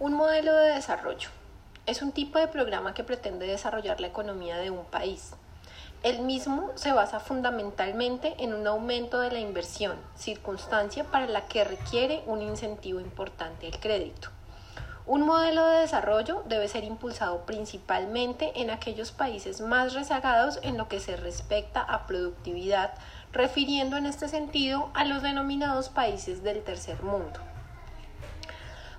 Un modelo de desarrollo es un tipo de programa que pretende desarrollar la economía de un país. El mismo se basa fundamentalmente en un aumento de la inversión, circunstancia para la que requiere un incentivo importante el crédito. Un modelo de desarrollo debe ser impulsado principalmente en aquellos países más rezagados en lo que se respecta a productividad, refiriendo en este sentido a los denominados países del tercer mundo.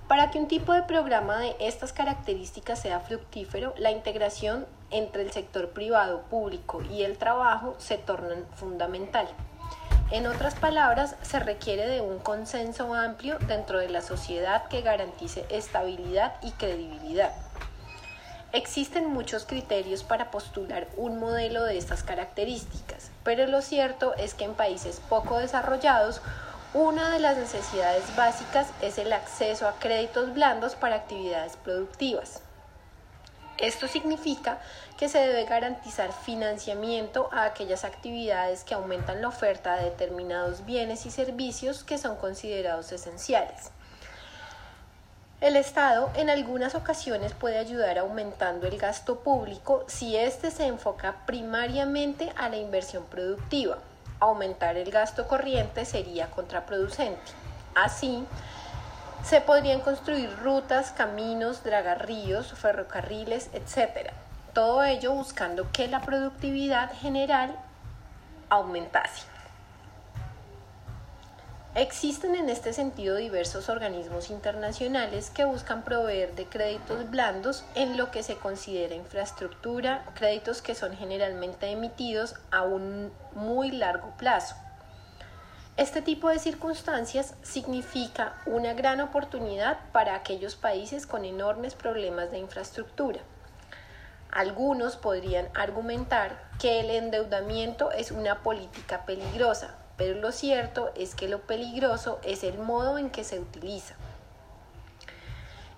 Para que un tipo de programa de estas características sea fructífero, la integración entre el sector privado, público y el trabajo se torna fundamental. En otras palabras, se requiere de un consenso amplio dentro de la sociedad que garantice estabilidad y credibilidad. Existen muchos criterios para postular un modelo de estas características, pero lo cierto es que en países poco desarrollados, una de las necesidades básicas es el acceso a créditos blandos para actividades productivas. Esto significa que se debe garantizar financiamiento a aquellas actividades que aumentan la oferta de determinados bienes y servicios que son considerados esenciales. El Estado en algunas ocasiones puede ayudar aumentando el gasto público si éste se enfoca primariamente a la inversión productiva. Aumentar el gasto corriente sería contraproducente. Así, se podrían construir rutas, caminos, dragarríos, ferrocarriles, etc. Todo ello buscando que la productividad general aumentase. Existen en este sentido diversos organismos internacionales que buscan proveer de créditos blandos en lo que se considera infraestructura, créditos que son generalmente emitidos a un muy largo plazo. Este tipo de circunstancias significa una gran oportunidad para aquellos países con enormes problemas de infraestructura. Algunos podrían argumentar que el endeudamiento es una política peligrosa, pero lo cierto es que lo peligroso es el modo en que se utiliza.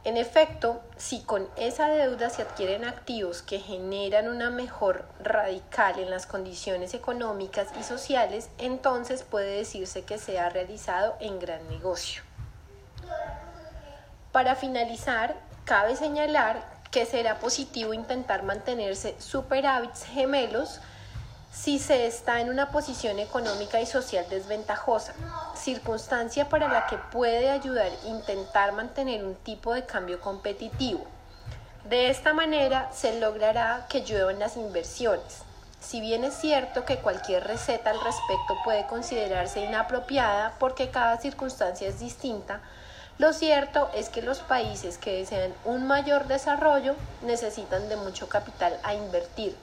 En efecto, si con esa deuda se adquieren activos que generan una mejor radical en las condiciones económicas y sociales, entonces puede decirse que se ha realizado en gran negocio. Para finalizar, cabe señalar que será positivo intentar mantenerse superávits gemelos si se está en una posición económica y social desventajosa, circunstancia para la que puede ayudar intentar mantener un tipo de cambio competitivo. De esta manera se logrará que lluevan las inversiones. Si bien es cierto que cualquier receta al respecto puede considerarse inapropiada porque cada circunstancia es distinta, lo cierto es que los países que desean un mayor desarrollo necesitan de mucho capital a invertir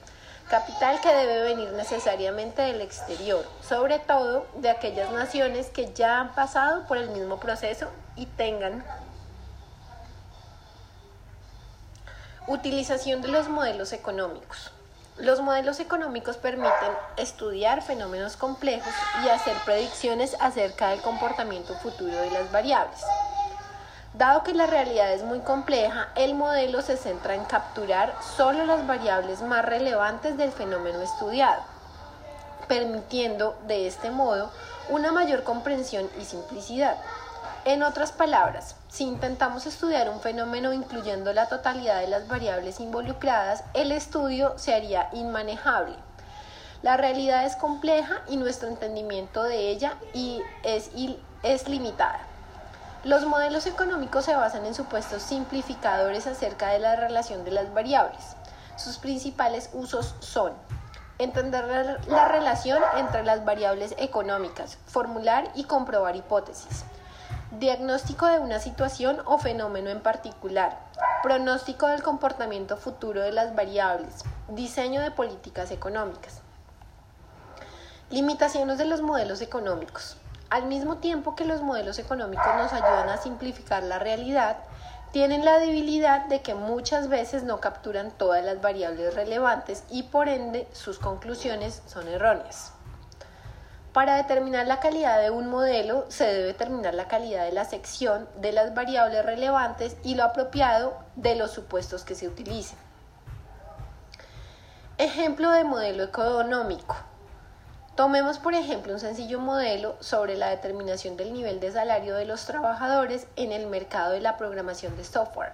capital que debe venir necesariamente del exterior, sobre todo de aquellas naciones que ya han pasado por el mismo proceso y tengan utilización de los modelos económicos. Los modelos económicos permiten estudiar fenómenos complejos y hacer predicciones acerca del comportamiento futuro de las variables. Dado que la realidad es muy compleja, el modelo se centra en capturar solo las variables más relevantes del fenómeno estudiado, permitiendo de este modo una mayor comprensión y simplicidad. En otras palabras, si intentamos estudiar un fenómeno incluyendo la totalidad de las variables involucradas, el estudio se haría inmanejable. La realidad es compleja y nuestro entendimiento de ella es, es limitada. Los modelos económicos se basan en supuestos simplificadores acerca de la relación de las variables. Sus principales usos son entender la relación entre las variables económicas, formular y comprobar hipótesis, diagnóstico de una situación o fenómeno en particular, pronóstico del comportamiento futuro de las variables, diseño de políticas económicas. Limitaciones de los modelos económicos. Al mismo tiempo que los modelos económicos nos ayudan a simplificar la realidad, tienen la debilidad de que muchas veces no capturan todas las variables relevantes y por ende sus conclusiones son erróneas. Para determinar la calidad de un modelo se debe determinar la calidad de la sección de las variables relevantes y lo apropiado de los supuestos que se utilicen. Ejemplo de modelo económico. Tomemos, por ejemplo, un sencillo modelo sobre la determinación del nivel de salario de los trabajadores en el mercado de la programación de software.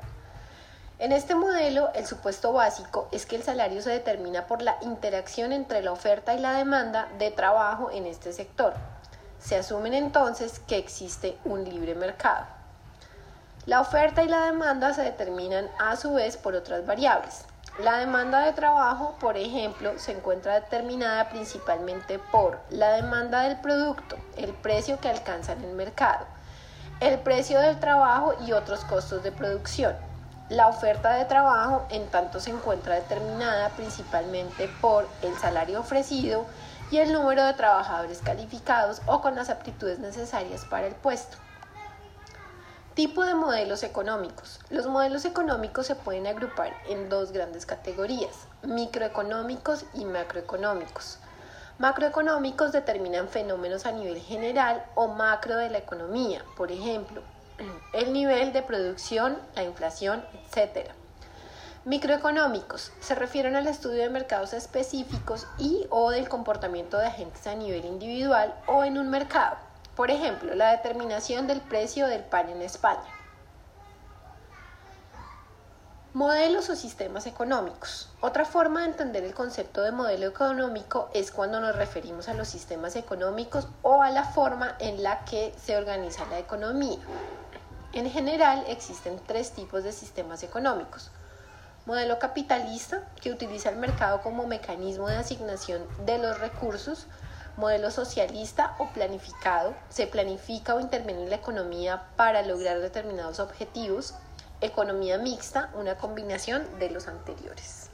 En este modelo, el supuesto básico es que el salario se determina por la interacción entre la oferta y la demanda de trabajo en este sector. Se asumen entonces que existe un libre mercado. La oferta y la demanda se determinan a su vez por otras variables, la demanda de trabajo, por ejemplo, se encuentra determinada principalmente por la demanda del producto, el precio que alcanza en el mercado, el precio del trabajo y otros costos de producción. La oferta de trabajo, en tanto, se encuentra determinada principalmente por el salario ofrecido y el número de trabajadores calificados o con las aptitudes necesarias para el puesto. Tipo de modelos económicos. Los modelos económicos se pueden agrupar en dos grandes categorías, microeconómicos y macroeconómicos. Macroeconómicos determinan fenómenos a nivel general o macro de la economía, por ejemplo, el nivel de producción, la inflación, etc. Microeconómicos se refieren al estudio de mercados específicos y o del comportamiento de agentes a nivel individual o en un mercado. Por ejemplo, la determinación del precio del pan en España. Modelos o sistemas económicos. Otra forma de entender el concepto de modelo económico es cuando nos referimos a los sistemas económicos o a la forma en la que se organiza la economía. En general existen tres tipos de sistemas económicos. Modelo capitalista, que utiliza el mercado como mecanismo de asignación de los recursos, modelo socialista o planificado, se planifica o interviene en la economía para lograr determinados objetivos, economía mixta, una combinación de los anteriores.